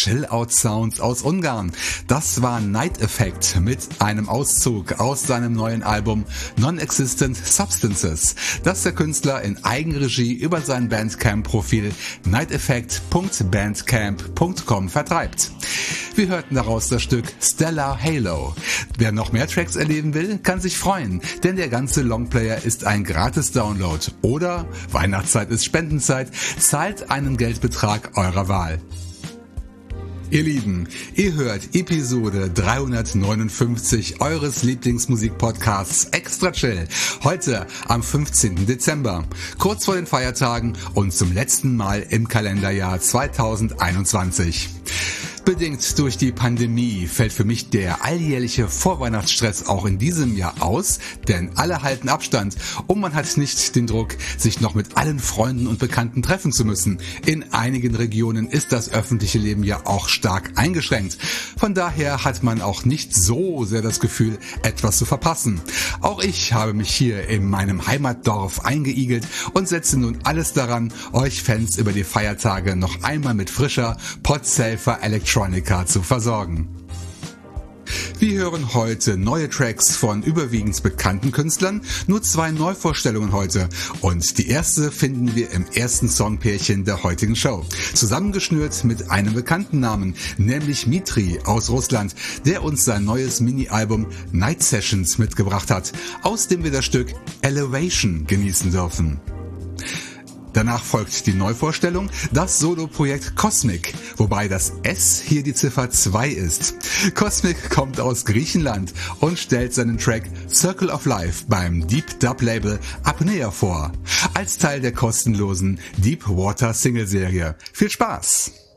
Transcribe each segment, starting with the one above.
Chill-Out-Sounds aus Ungarn. Das war Night Effect mit einem Auszug aus seinem neuen Album Non-Existent Substances, das der Künstler in Eigenregie über sein Bandcamp-Profil nighteffect.bandcamp.com vertreibt. Wir hörten daraus das Stück Stellar Halo. Wer noch mehr Tracks erleben will, kann sich freuen, denn der ganze Longplayer ist ein Gratis-Download oder Weihnachtszeit ist Spendenzeit, zahlt einen Geldbetrag eurer Wahl. Ihr Lieben, ihr hört Episode 359 eures Lieblingsmusikpodcasts Extra Chill. Heute am 15. Dezember, kurz vor den Feiertagen und zum letzten Mal im Kalenderjahr 2021. Bedingt durch die Pandemie fällt für mich der alljährliche Vorweihnachtsstress auch in diesem Jahr aus, denn alle halten Abstand und man hat nicht den Druck, sich noch mit allen Freunden und Bekannten treffen zu müssen. In einigen Regionen ist das öffentliche Leben ja auch stark eingeschränkt. Von daher hat man auch nicht so sehr das Gefühl, etwas zu verpassen. Auch ich habe mich hier in meinem Heimatdorf eingeigelt und setze nun alles daran, euch Fans über die Feiertage noch einmal mit frischer Podsafer Electronic Electronica zu versorgen. Wir hören heute neue Tracks von überwiegend bekannten Künstlern, nur zwei Neuvorstellungen heute und die erste finden wir im ersten Songpärchen der heutigen Show. Zusammengeschnürt mit einem bekannten Namen, nämlich Mitri aus Russland, der uns sein neues Mini-Album Night Sessions mitgebracht hat, aus dem wir das Stück Elevation genießen dürfen. Danach folgt die Neuvorstellung, das Soloprojekt Cosmic, wobei das S hier die Ziffer 2 ist. Cosmic kommt aus Griechenland und stellt seinen Track Circle of Life beim Deep Dub Label Apnea vor, als Teil der kostenlosen Deep Water Single Serie. Viel Spaß!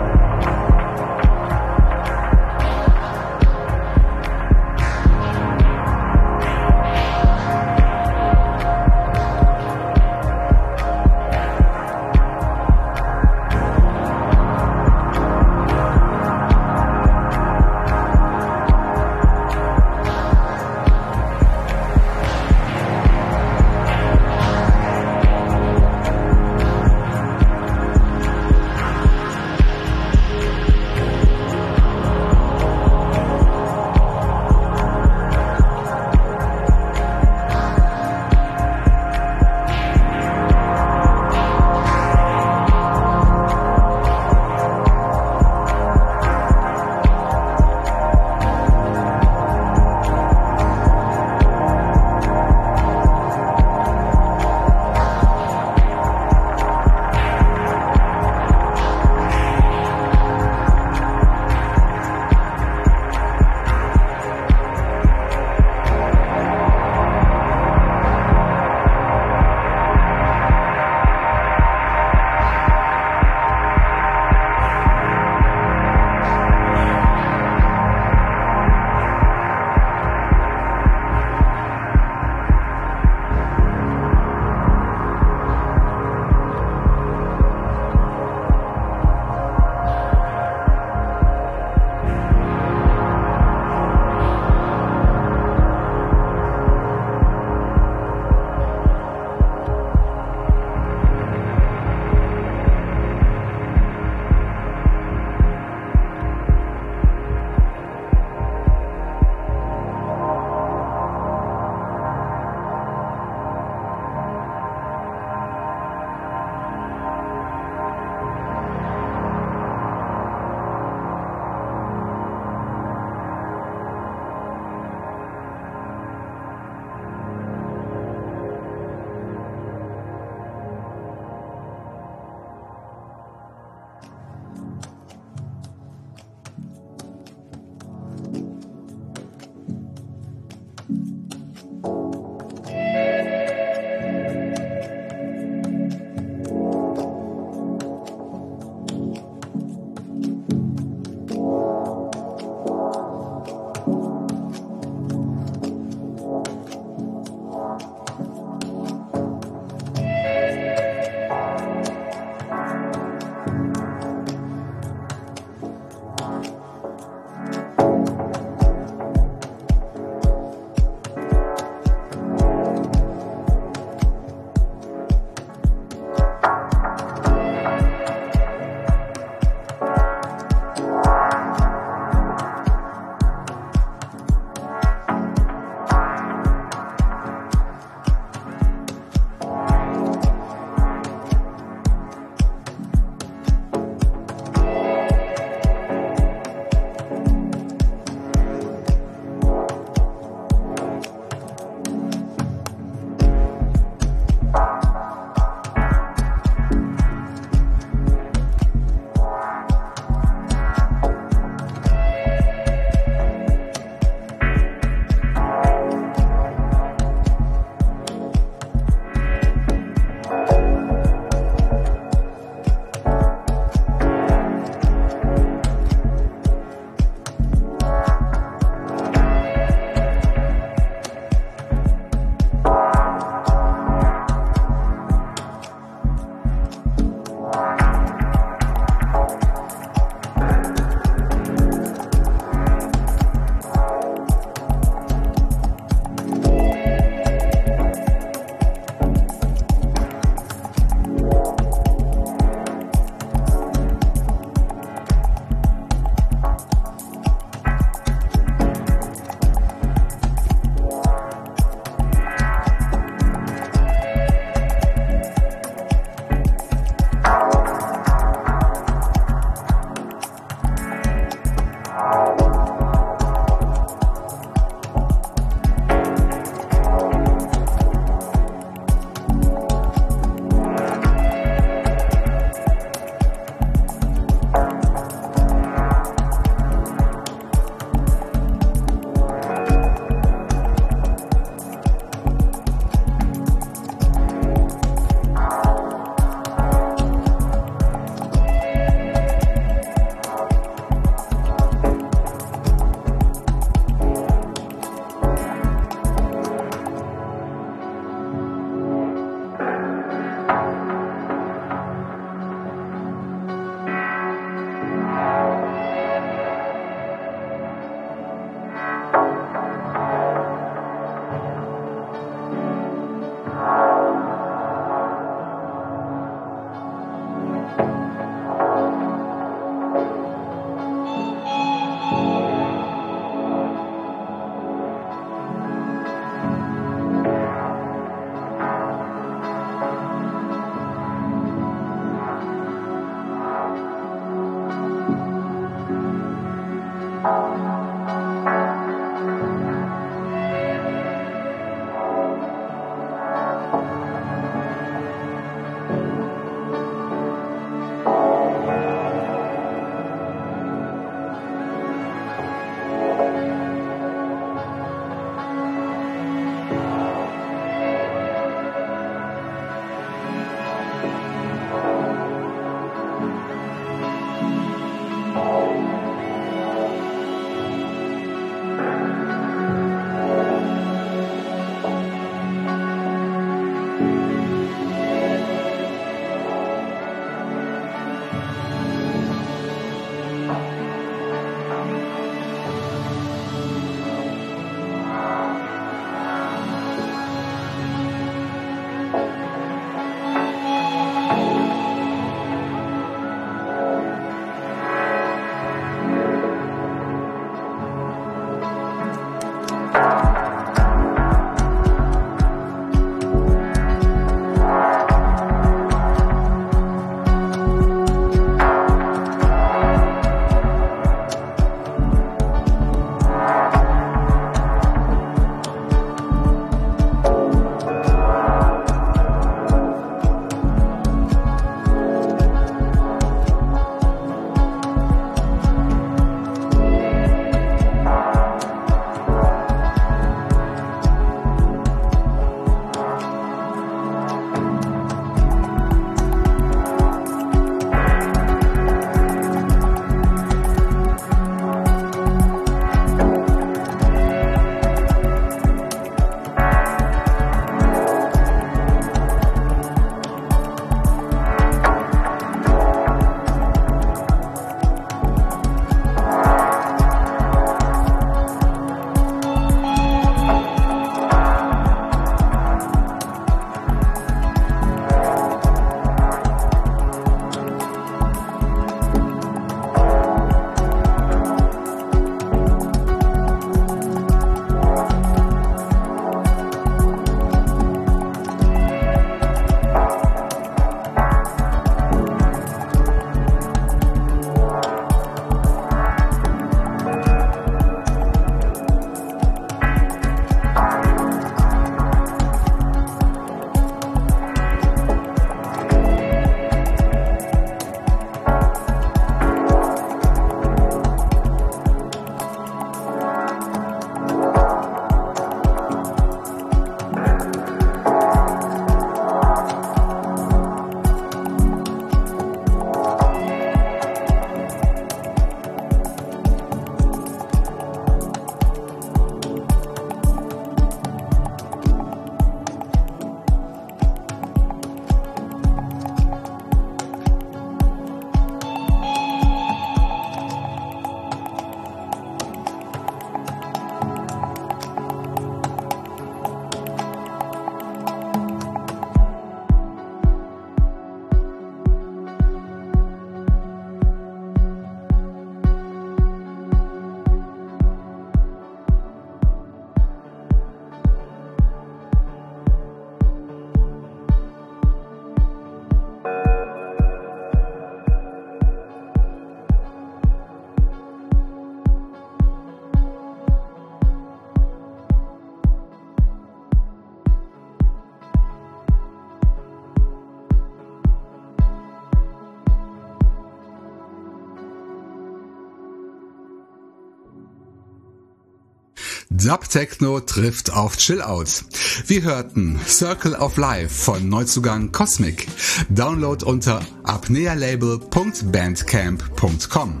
Dub Techno trifft auf Chill Out. Wir hörten Circle of Life von Neuzugang Cosmic. Download unter apnealabel.bandcamp.com.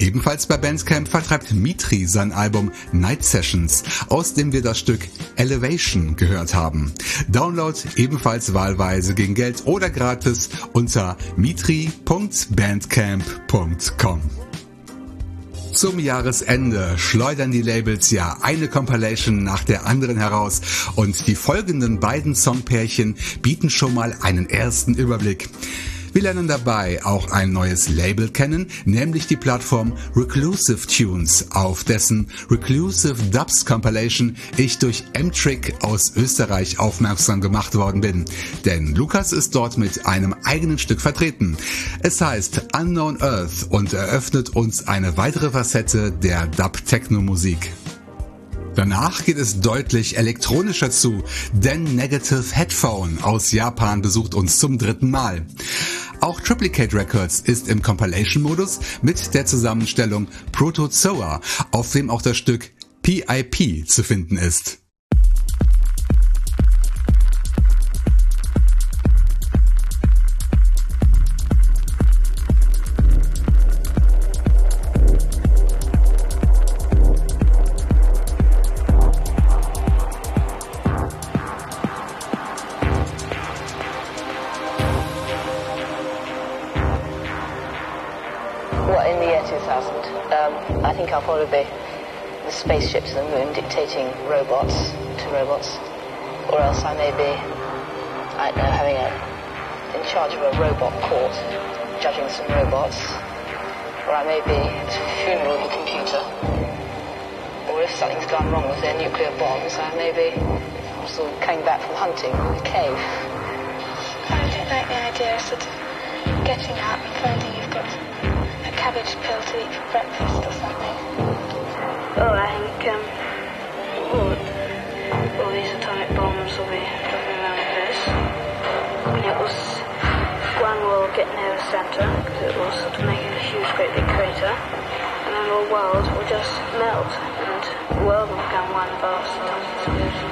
Ebenfalls bei Bandcamp vertreibt Mitri sein Album Night Sessions, aus dem wir das Stück Elevation gehört haben. Download ebenfalls wahlweise gegen Geld oder gratis unter mitri.bandcamp.com. Zum Jahresende schleudern die Labels ja eine Compilation nach der anderen heraus und die folgenden beiden Songpärchen bieten schon mal einen ersten Überblick. Wir lernen dabei auch ein neues Label kennen, nämlich die Plattform Reclusive Tunes, auf dessen Reclusive Dubs Compilation ich durch M-Trick aus Österreich aufmerksam gemacht worden bin. Denn Lukas ist dort mit einem eigenen Stück vertreten. Es heißt Unknown Earth und eröffnet uns eine weitere Facette der Dub-Techno-Musik. Danach geht es deutlich elektronischer zu, denn Negative Headphone aus Japan besucht uns zum dritten Mal. Auch Triplicate Records ist im Compilation-Modus mit der Zusammenstellung Protozoa, auf dem auch das Stück PIP zu finden ist. Or else I may I don't know, having a, in charge of a robot court, judging some robots, or I may be at a funeral of a computer, or if something's gone wrong with their nuclear bombs, I may be sort of coming back from hunting in a cave. I don't like the idea of sort of getting up and finding you've got a cabbage pill to eat for breakfast or something. Oh, I think um, near the centre because it will sort of make a huge, great big crater, and then the world will just melt, and the world will become one vast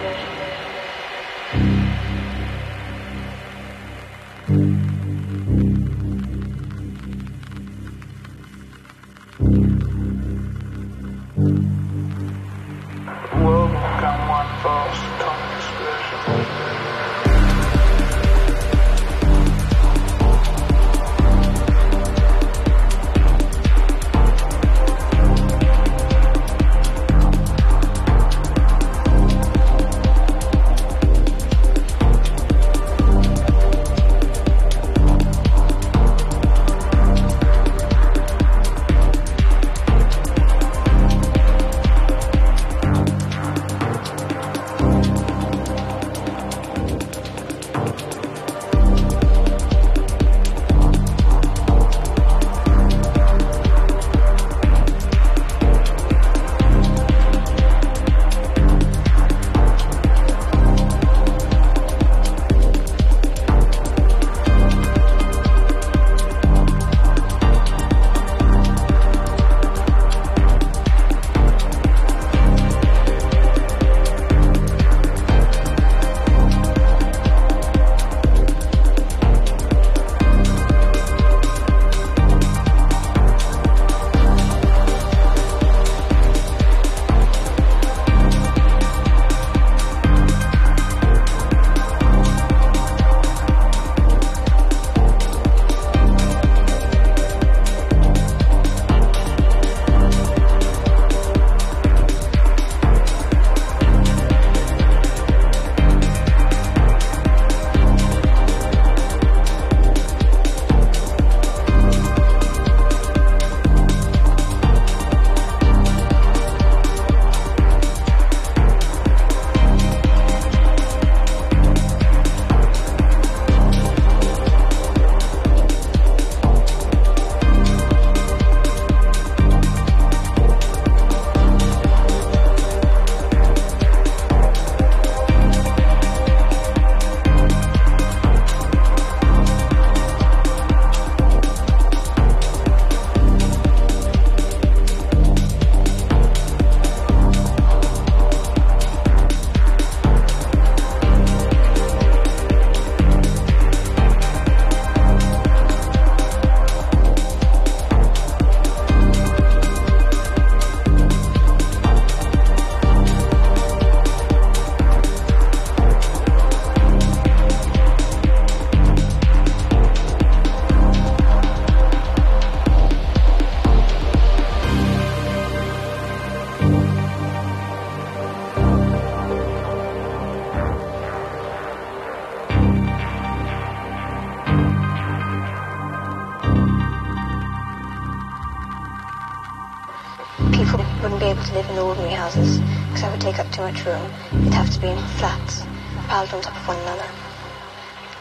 houses because I would take up too much room. It'd have to be in flats, piled on top of one another.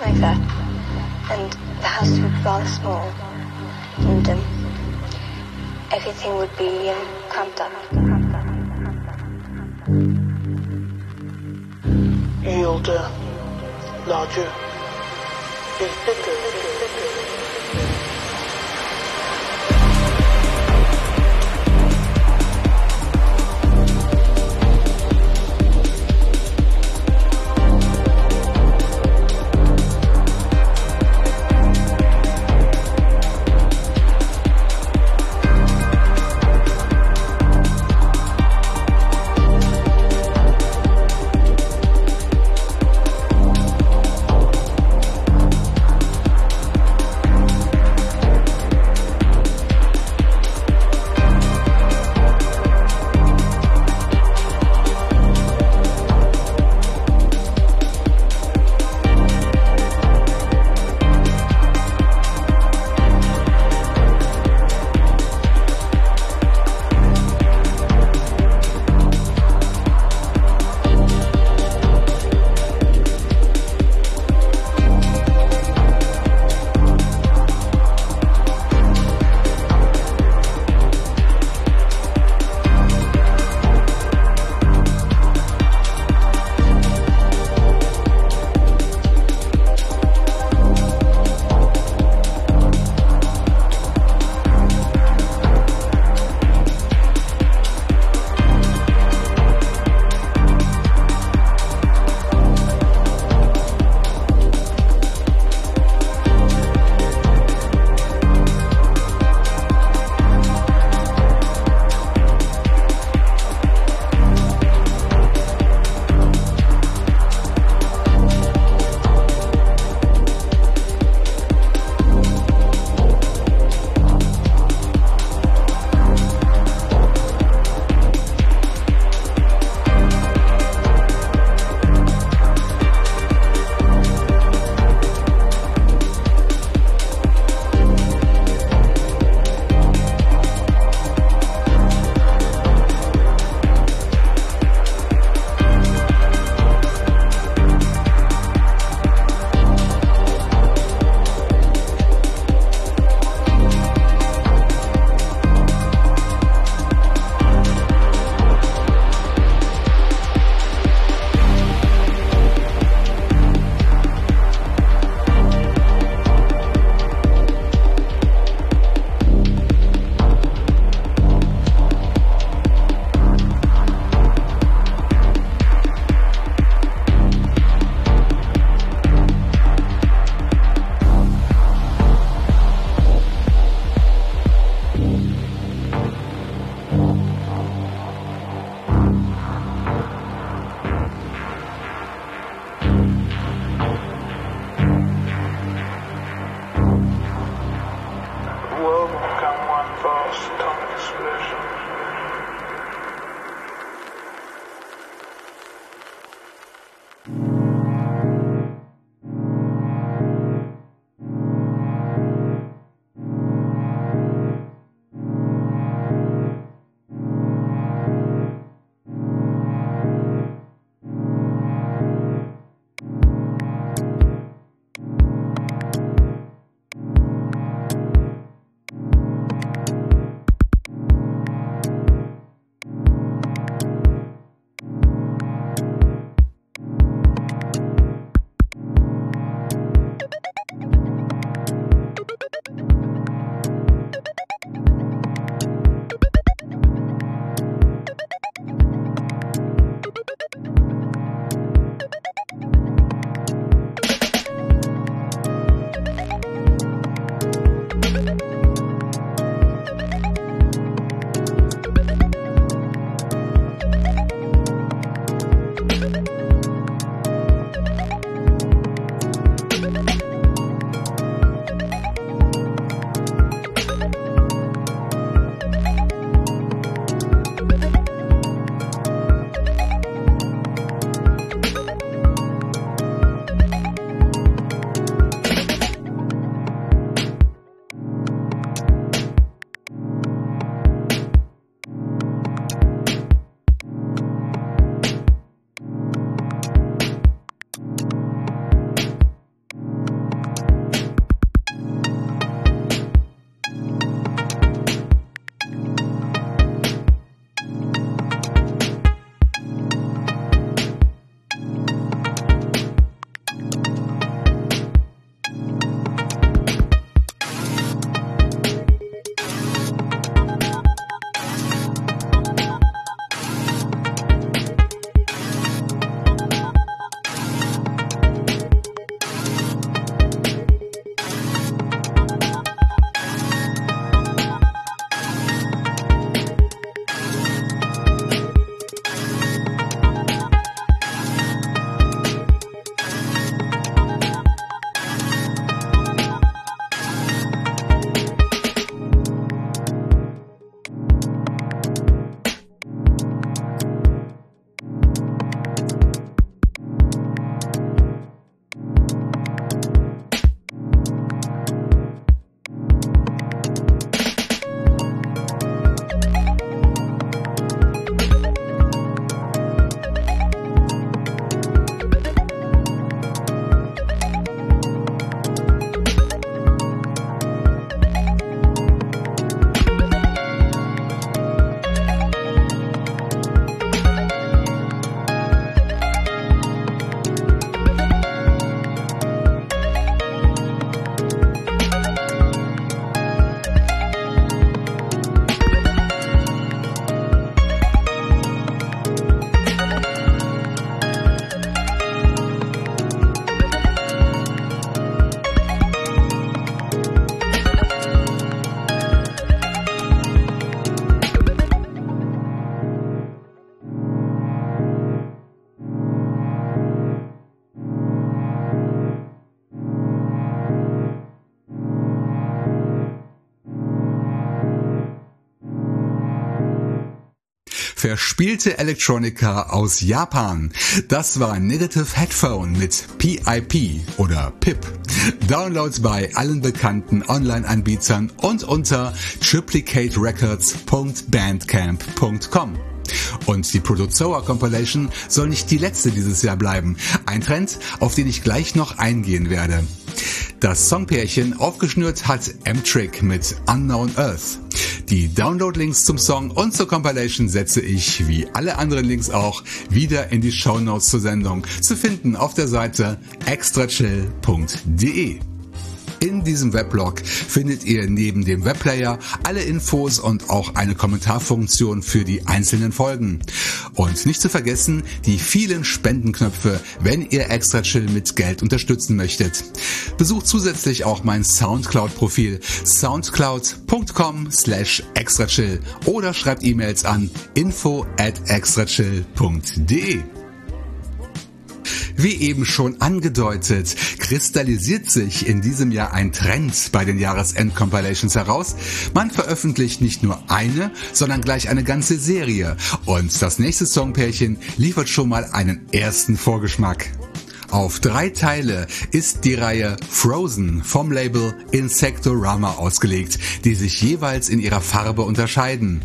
Like that. And the houses would be rather small. And um, everything would be um, cramped up. older, larger, is bigger. Verspielte Elektronika aus Japan. Das war Negative Headphone mit PIP oder PIP. Downloads bei allen bekannten Online-Anbietern und unter triplicaterecords.bandcamp.com. Und die Produzoa Compilation soll nicht die letzte dieses Jahr bleiben. Ein Trend, auf den ich gleich noch eingehen werde. Das Songpärchen aufgeschnürt hat M-Trick mit Unknown Earth. Die Download-Links zum Song und zur Compilation setze ich, wie alle anderen Links auch, wieder in die Show Notes zur Sendung, zu finden auf der Seite extrachill.de. In diesem Weblog findet ihr neben dem Webplayer alle Infos und auch eine Kommentarfunktion für die einzelnen Folgen. Und nicht zu vergessen die vielen Spendenknöpfe, wenn ihr Extra Chill mit Geld unterstützen möchtet. Besucht zusätzlich auch mein Soundcloud-Profil soundcloud.com slash extrachill oder schreibt E-Mails an info at extrachill.de. Wie eben schon angedeutet, kristallisiert sich in diesem Jahr ein Trend bei den Jahresend-Compilations heraus. Man veröffentlicht nicht nur eine, sondern gleich eine ganze Serie. Und das nächste Songpärchen liefert schon mal einen ersten Vorgeschmack. Auf drei Teile ist die Reihe Frozen vom Label Insectorama ausgelegt, die sich jeweils in ihrer Farbe unterscheiden.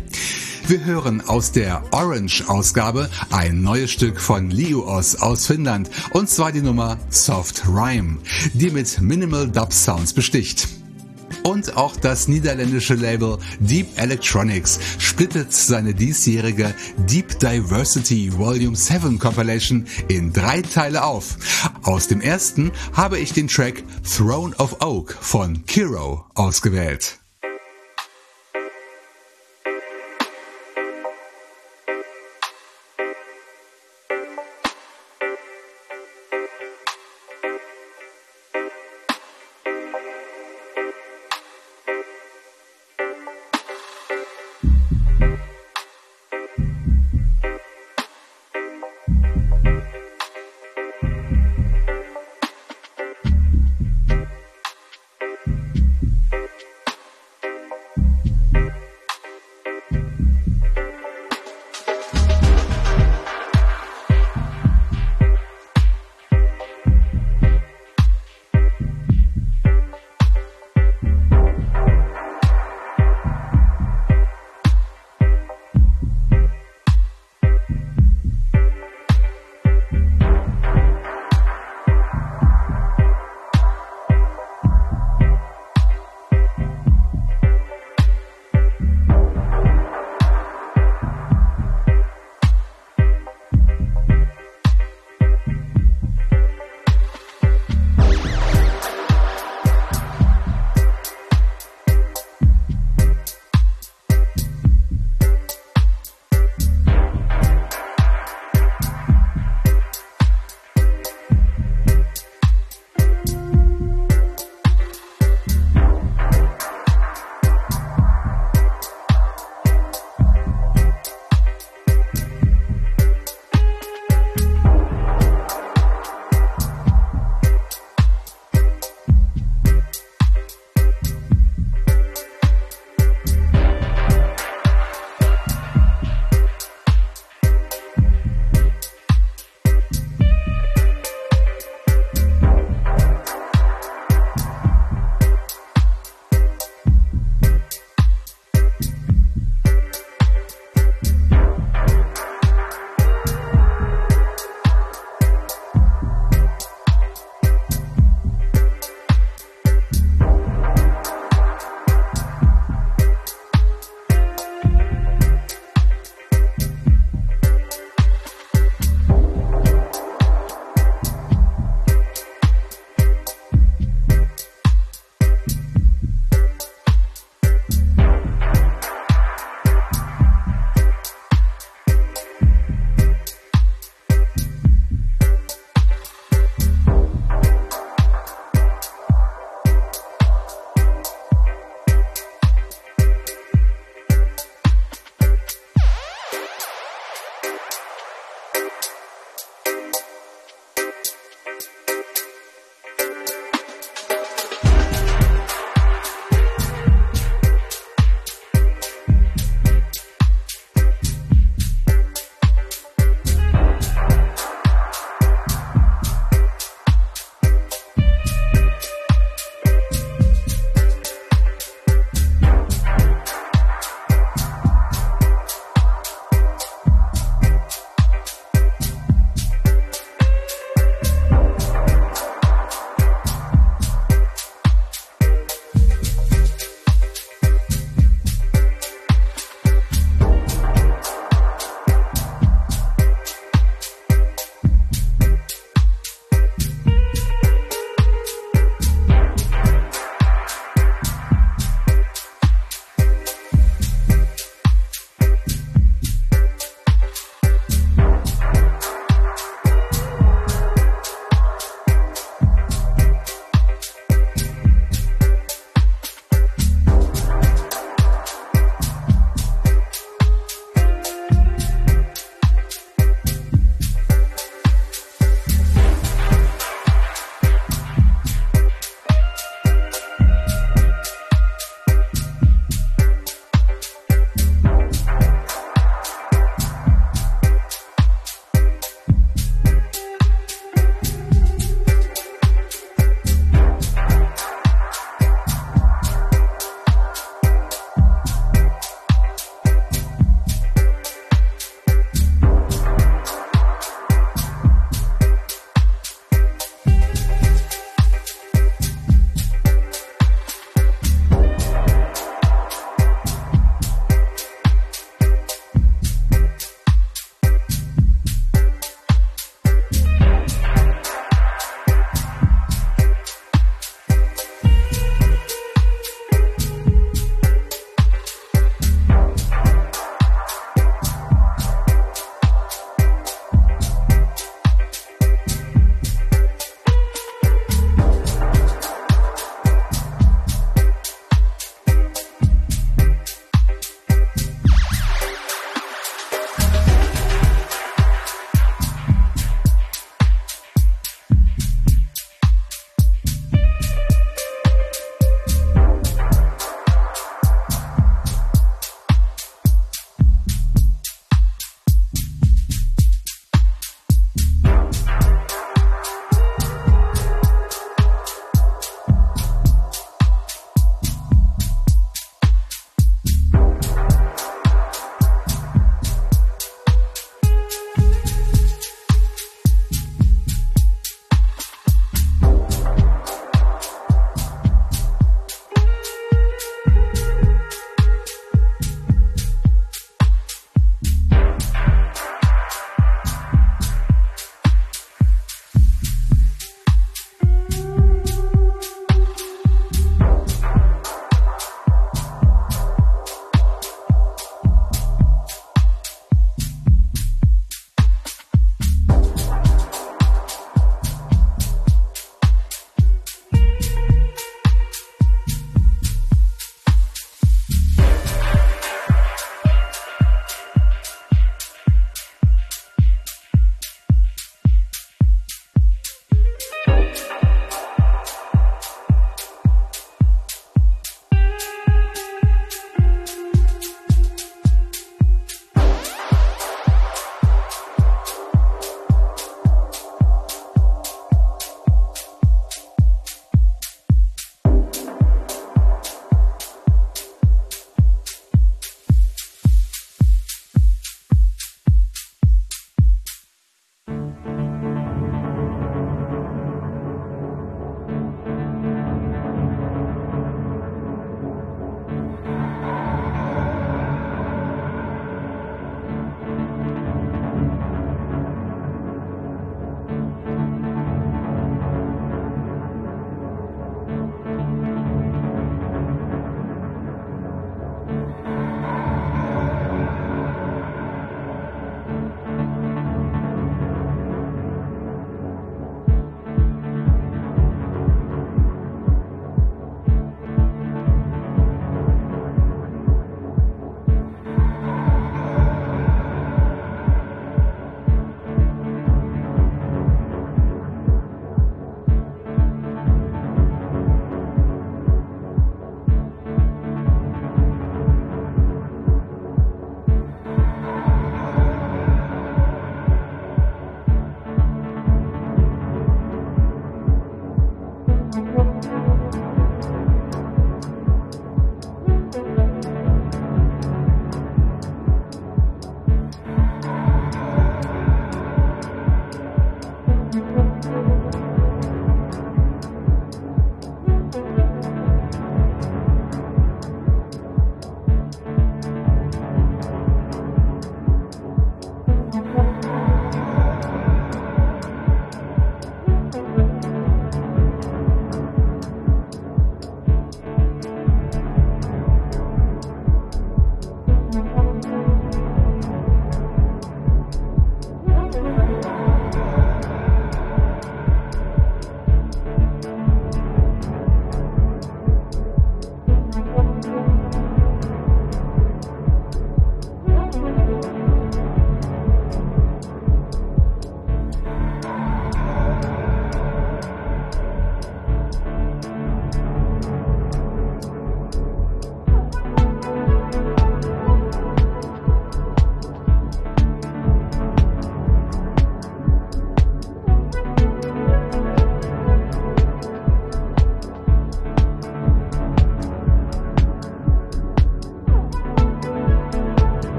Wir hören aus der Orange-Ausgabe ein neues Stück von Liuos aus Finnland, und zwar die Nummer Soft Rhyme, die mit Minimal Dub Sounds besticht. Und auch das niederländische Label Deep Electronics splittet seine diesjährige Deep Diversity Volume 7 Compilation in drei Teile auf. Aus dem ersten habe ich den Track Throne of Oak von Kiro ausgewählt.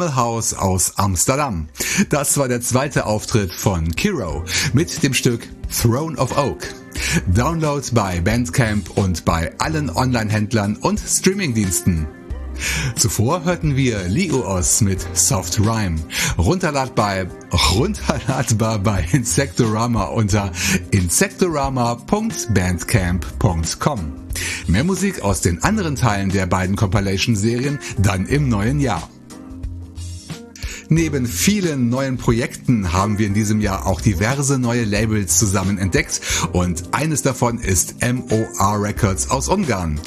Minimal House aus Amsterdam. Das war der zweite Auftritt von Kiro mit dem Stück Throne of Oak. Download bei Bandcamp und bei allen Online-Händlern und Streamingdiensten. Zuvor hörten wir Liuos mit Soft Rhyme, runterladbar, runterladbar bei Insectorama unter insectorama.bandcamp.com. Mehr Musik aus den anderen Teilen der beiden Compilation-Serien dann im neuen Jahr. Neben vielen neuen Projekten haben wir in diesem Jahr auch diverse neue Labels zusammen entdeckt und eines davon ist MOR Records aus Ungarn.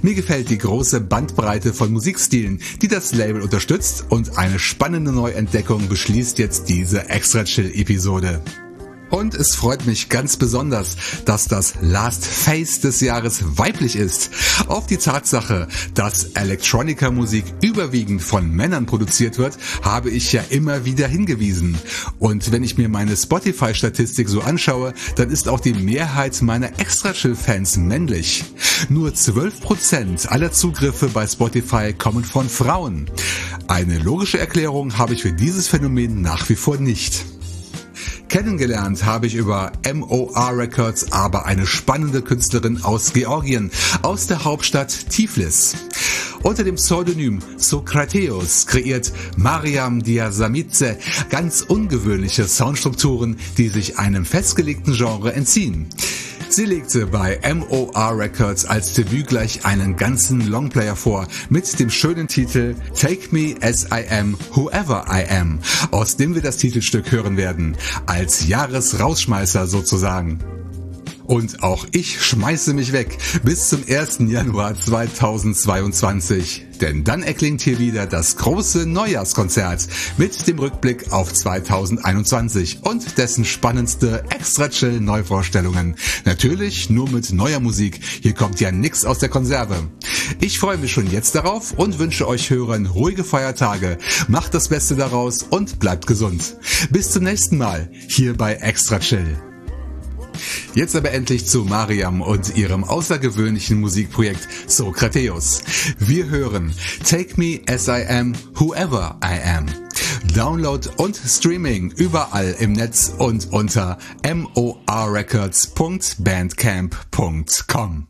Mir gefällt die große Bandbreite von Musikstilen, die das Label unterstützt und eine spannende Neuentdeckung beschließt jetzt diese Extra Chill Episode. Und es freut mich ganz besonders, dass das Last Face des Jahres weiblich ist. Auf die Tatsache, dass Electronica-Musik überwiegend von Männern produziert wird, habe ich ja immer wieder hingewiesen. Und wenn ich mir meine Spotify-Statistik so anschaue, dann ist auch die Mehrheit meiner Extra-Chill-Fans männlich. Nur 12% aller Zugriffe bei Spotify kommen von Frauen. Eine logische Erklärung habe ich für dieses Phänomen nach wie vor nicht. Kennengelernt habe ich über MOR Records aber eine spannende Künstlerin aus Georgien, aus der Hauptstadt Tiflis. Unter dem Pseudonym Sokrateos kreiert Mariam Diasamitze ganz ungewöhnliche Soundstrukturen, die sich einem festgelegten Genre entziehen. Sie legte bei MOR Records als Debüt gleich einen ganzen Longplayer vor mit dem schönen Titel Take Me As I Am, Whoever I Am, aus dem wir das Titelstück hören werden, als Jahresrausschmeißer sozusagen. Und auch ich schmeiße mich weg bis zum 1. Januar 2022. Denn dann erklingt hier wieder das große Neujahrskonzert mit dem Rückblick auf 2021 und dessen spannendste extra chill Neuvorstellungen. Natürlich nur mit neuer Musik. Hier kommt ja nix aus der Konserve. Ich freue mich schon jetzt darauf und wünsche euch Hörern ruhige Feiertage. Macht das Beste daraus und bleibt gesund. Bis zum nächsten Mal hier bei Extra Chill. Jetzt aber endlich zu Mariam und ihrem außergewöhnlichen Musikprojekt Sokrateus. Wir hören Take Me As I Am, Whoever I Am. Download und Streaming überall im Netz und unter morrecords.bandcamp.com.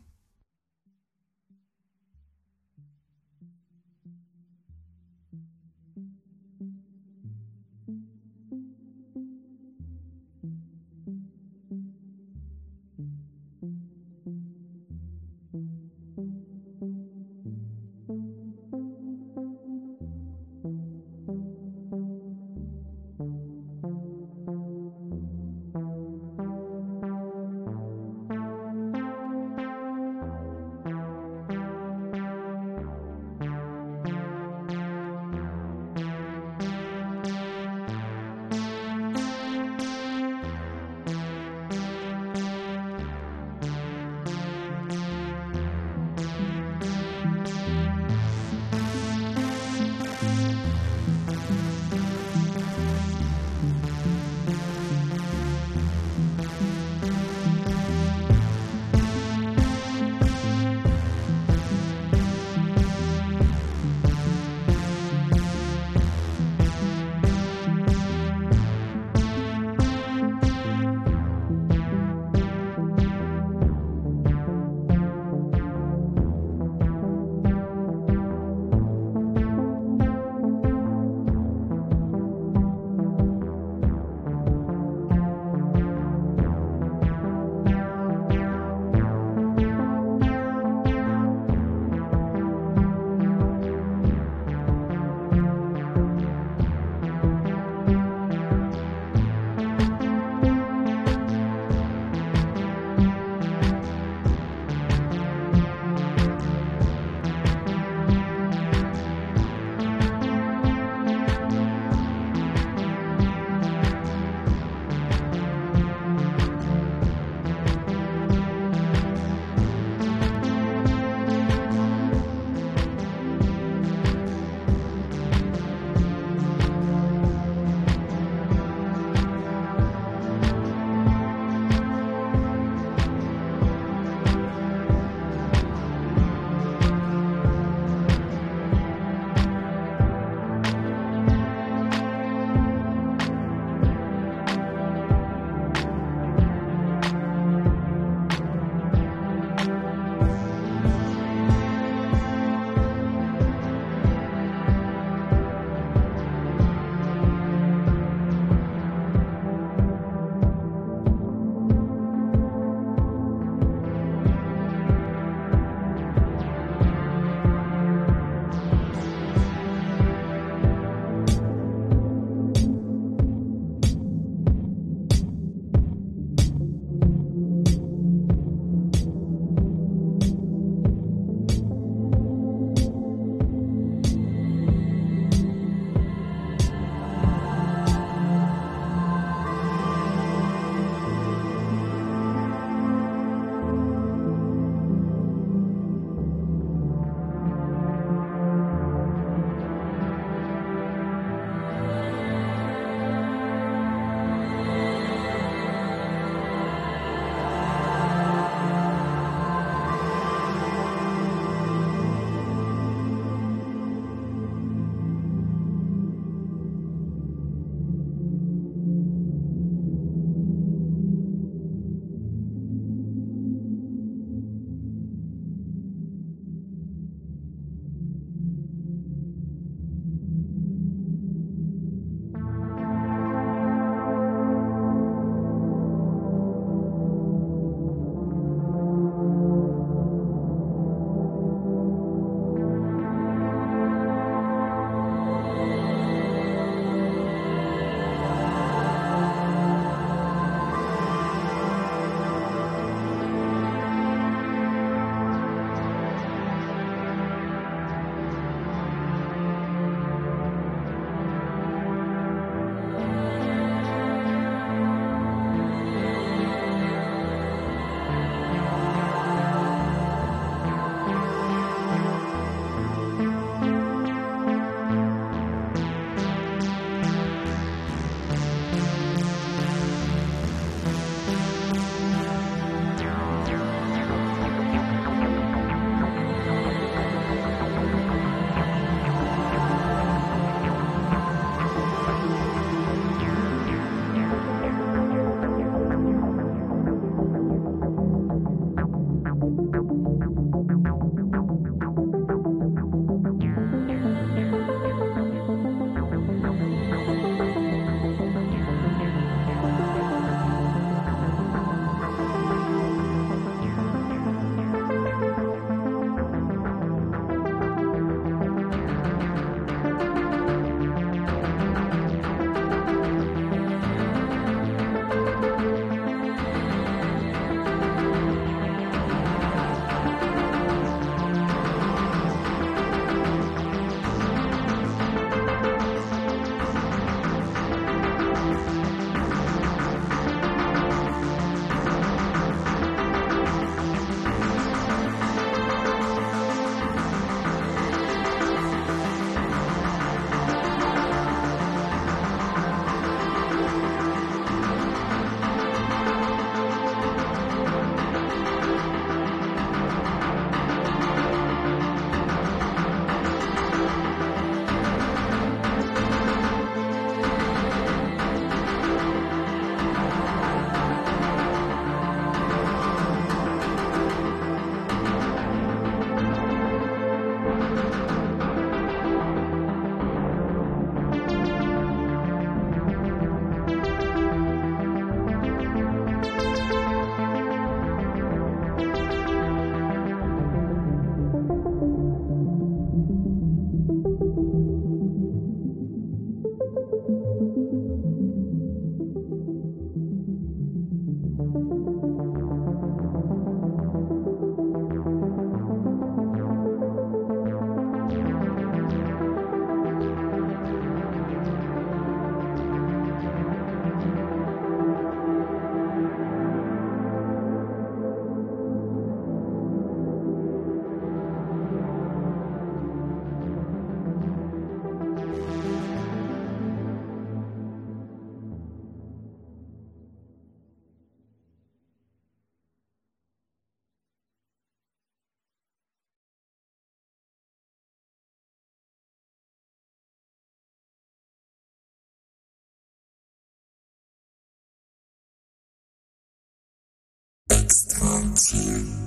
Constantine.